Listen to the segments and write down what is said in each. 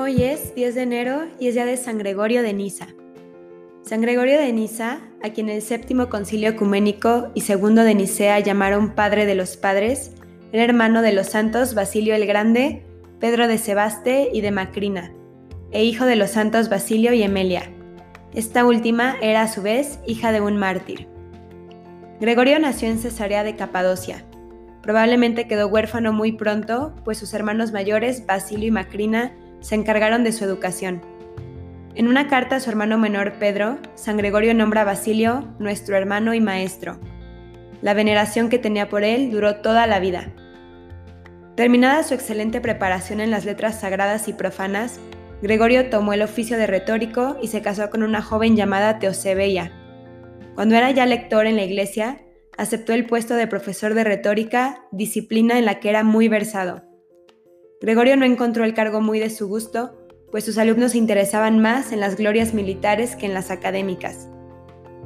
Hoy es 10 de enero y es día de San Gregorio de Niza. San Gregorio de Niza, a quien el séptimo concilio ecuménico y segundo de Nicea llamaron Padre de los Padres, era hermano de los santos Basilio el Grande, Pedro de Sebaste y de Macrina, e hijo de los santos Basilio y Emelia. Esta última era a su vez hija de un mártir. Gregorio nació en Cesarea de Capadocia. Probablemente quedó huérfano muy pronto, pues sus hermanos mayores, Basilio y Macrina, se encargaron de su educación. En una carta a su hermano menor Pedro, San Gregorio nombra a Basilio nuestro hermano y maestro. La veneración que tenía por él duró toda la vida. Terminada su excelente preparación en las letras sagradas y profanas, Gregorio tomó el oficio de retórico y se casó con una joven llamada Teosebella. Cuando era ya lector en la iglesia, aceptó el puesto de profesor de retórica, disciplina en la que era muy versado. Gregorio no encontró el cargo muy de su gusto, pues sus alumnos se interesaban más en las glorias militares que en las académicas.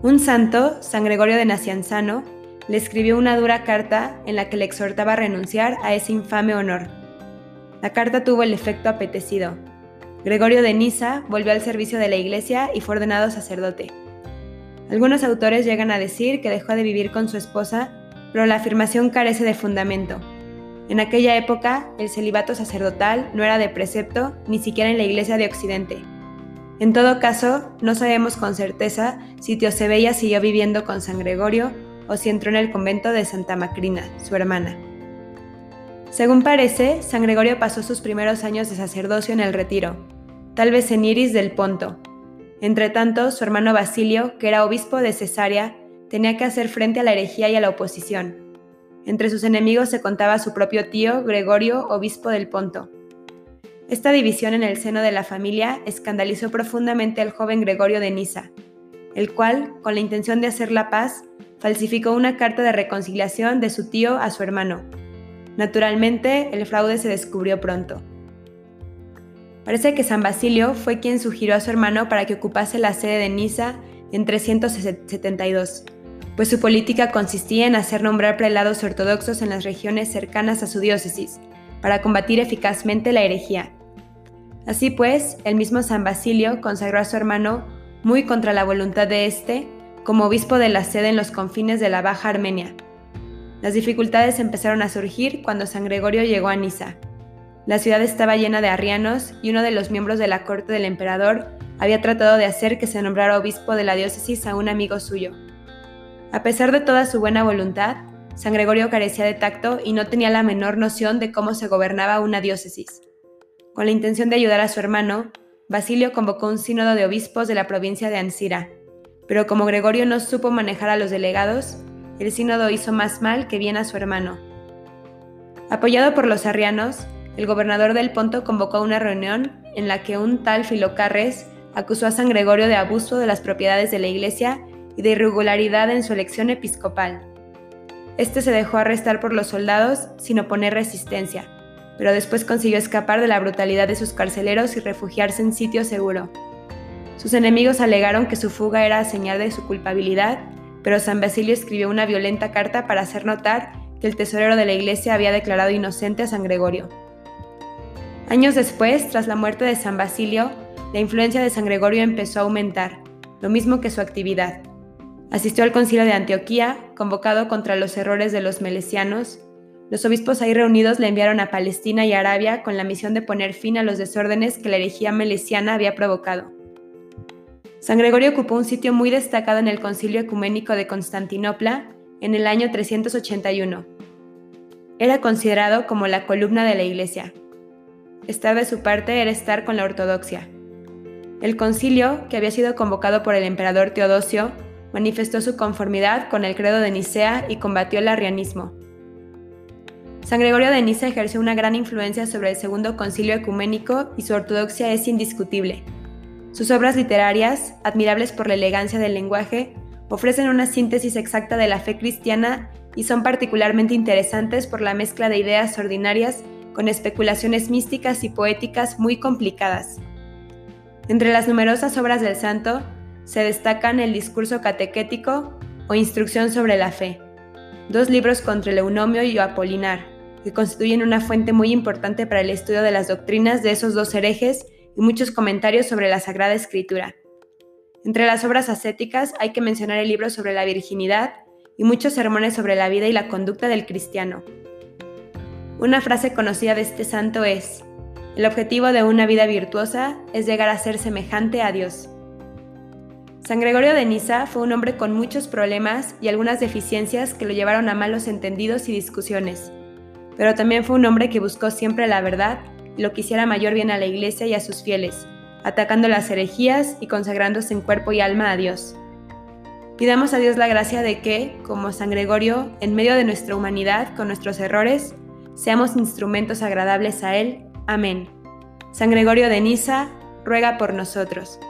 Un santo, San Gregorio de Nacianzano, le escribió una dura carta en la que le exhortaba a renunciar a ese infame honor. La carta tuvo el efecto apetecido. Gregorio de Niza volvió al servicio de la iglesia y fue ordenado sacerdote. Algunos autores llegan a decir que dejó de vivir con su esposa, pero la afirmación carece de fundamento. En aquella época, el celibato sacerdotal no era de precepto ni siquiera en la Iglesia de Occidente. En todo caso, no sabemos con certeza si Teosebella siguió viviendo con San Gregorio o si entró en el convento de Santa Macrina, su hermana. Según parece, San Gregorio pasó sus primeros años de sacerdocio en el retiro, tal vez en Iris del Ponto. Entretanto, su hermano Basilio, que era obispo de Cesarea, tenía que hacer frente a la herejía y a la oposición. Entre sus enemigos se contaba su propio tío, Gregorio, obispo del Ponto. Esta división en el seno de la familia escandalizó profundamente al joven Gregorio de Niza, el cual, con la intención de hacer la paz, falsificó una carta de reconciliación de su tío a su hermano. Naturalmente, el fraude se descubrió pronto. Parece que San Basilio fue quien sugirió a su hermano para que ocupase la sede de Niza en 372 pues su política consistía en hacer nombrar prelados ortodoxos en las regiones cercanas a su diócesis, para combatir eficazmente la herejía. Así pues, el mismo San Basilio consagró a su hermano, muy contra la voluntad de éste, como obispo de la sede en los confines de la Baja Armenia. Las dificultades empezaron a surgir cuando San Gregorio llegó a Niza. La ciudad estaba llena de arrianos y uno de los miembros de la corte del emperador había tratado de hacer que se nombrara obispo de la diócesis a un amigo suyo. A pesar de toda su buena voluntad, San Gregorio carecía de tacto y no tenía la menor noción de cómo se gobernaba una diócesis. Con la intención de ayudar a su hermano, Basilio convocó un sínodo de obispos de la provincia de Ancira, pero como Gregorio no supo manejar a los delegados, el sínodo hizo más mal que bien a su hermano. Apoyado por los arrianos, el gobernador del Ponto convocó una reunión en la que un tal Filocarres acusó a San Gregorio de abuso de las propiedades de la iglesia y de irregularidad en su elección episcopal. Este se dejó arrestar por los soldados sin oponer resistencia, pero después consiguió escapar de la brutalidad de sus carceleros y refugiarse en sitio seguro. Sus enemigos alegaron que su fuga era señal de su culpabilidad, pero San Basilio escribió una violenta carta para hacer notar que el tesorero de la iglesia había declarado inocente a San Gregorio. Años después, tras la muerte de San Basilio, la influencia de San Gregorio empezó a aumentar, lo mismo que su actividad. Asistió al concilio de Antioquía, convocado contra los errores de los melesianos. Los obispos ahí reunidos le enviaron a Palestina y Arabia con la misión de poner fin a los desórdenes que la herejía melesiana había provocado. San Gregorio ocupó un sitio muy destacado en el concilio ecuménico de Constantinopla en el año 381. Era considerado como la columna de la iglesia. Estar de su parte era estar con la ortodoxia. El concilio, que había sido convocado por el emperador Teodosio, manifestó su conformidad con el credo de Nicea y combatió el arrianismo. San Gregorio de Niza ejerció una gran influencia sobre el Segundo Concilio Ecuménico y su ortodoxia es indiscutible. Sus obras literarias, admirables por la elegancia del lenguaje, ofrecen una síntesis exacta de la fe cristiana y son particularmente interesantes por la mezcla de ideas ordinarias con especulaciones místicas y poéticas muy complicadas. Entre las numerosas obras del santo se destacan el discurso catequético o instrucción sobre la fe, dos libros contra el eunomio y Apolinar, que constituyen una fuente muy importante para el estudio de las doctrinas de esos dos herejes y muchos comentarios sobre la Sagrada Escritura. Entre las obras ascéticas hay que mencionar el libro sobre la virginidad y muchos sermones sobre la vida y la conducta del cristiano. Una frase conocida de este santo es, el objetivo de una vida virtuosa es llegar a ser semejante a Dios. San Gregorio de Niza fue un hombre con muchos problemas y algunas deficiencias que lo llevaron a malos entendidos y discusiones, pero también fue un hombre que buscó siempre la verdad y lo que hiciera mayor bien a la Iglesia y a sus fieles, atacando las herejías y consagrándose en cuerpo y alma a Dios. Pidamos a Dios la gracia de que, como San Gregorio, en medio de nuestra humanidad, con nuestros errores, seamos instrumentos agradables a Él. Amén. San Gregorio de Niza, ruega por nosotros.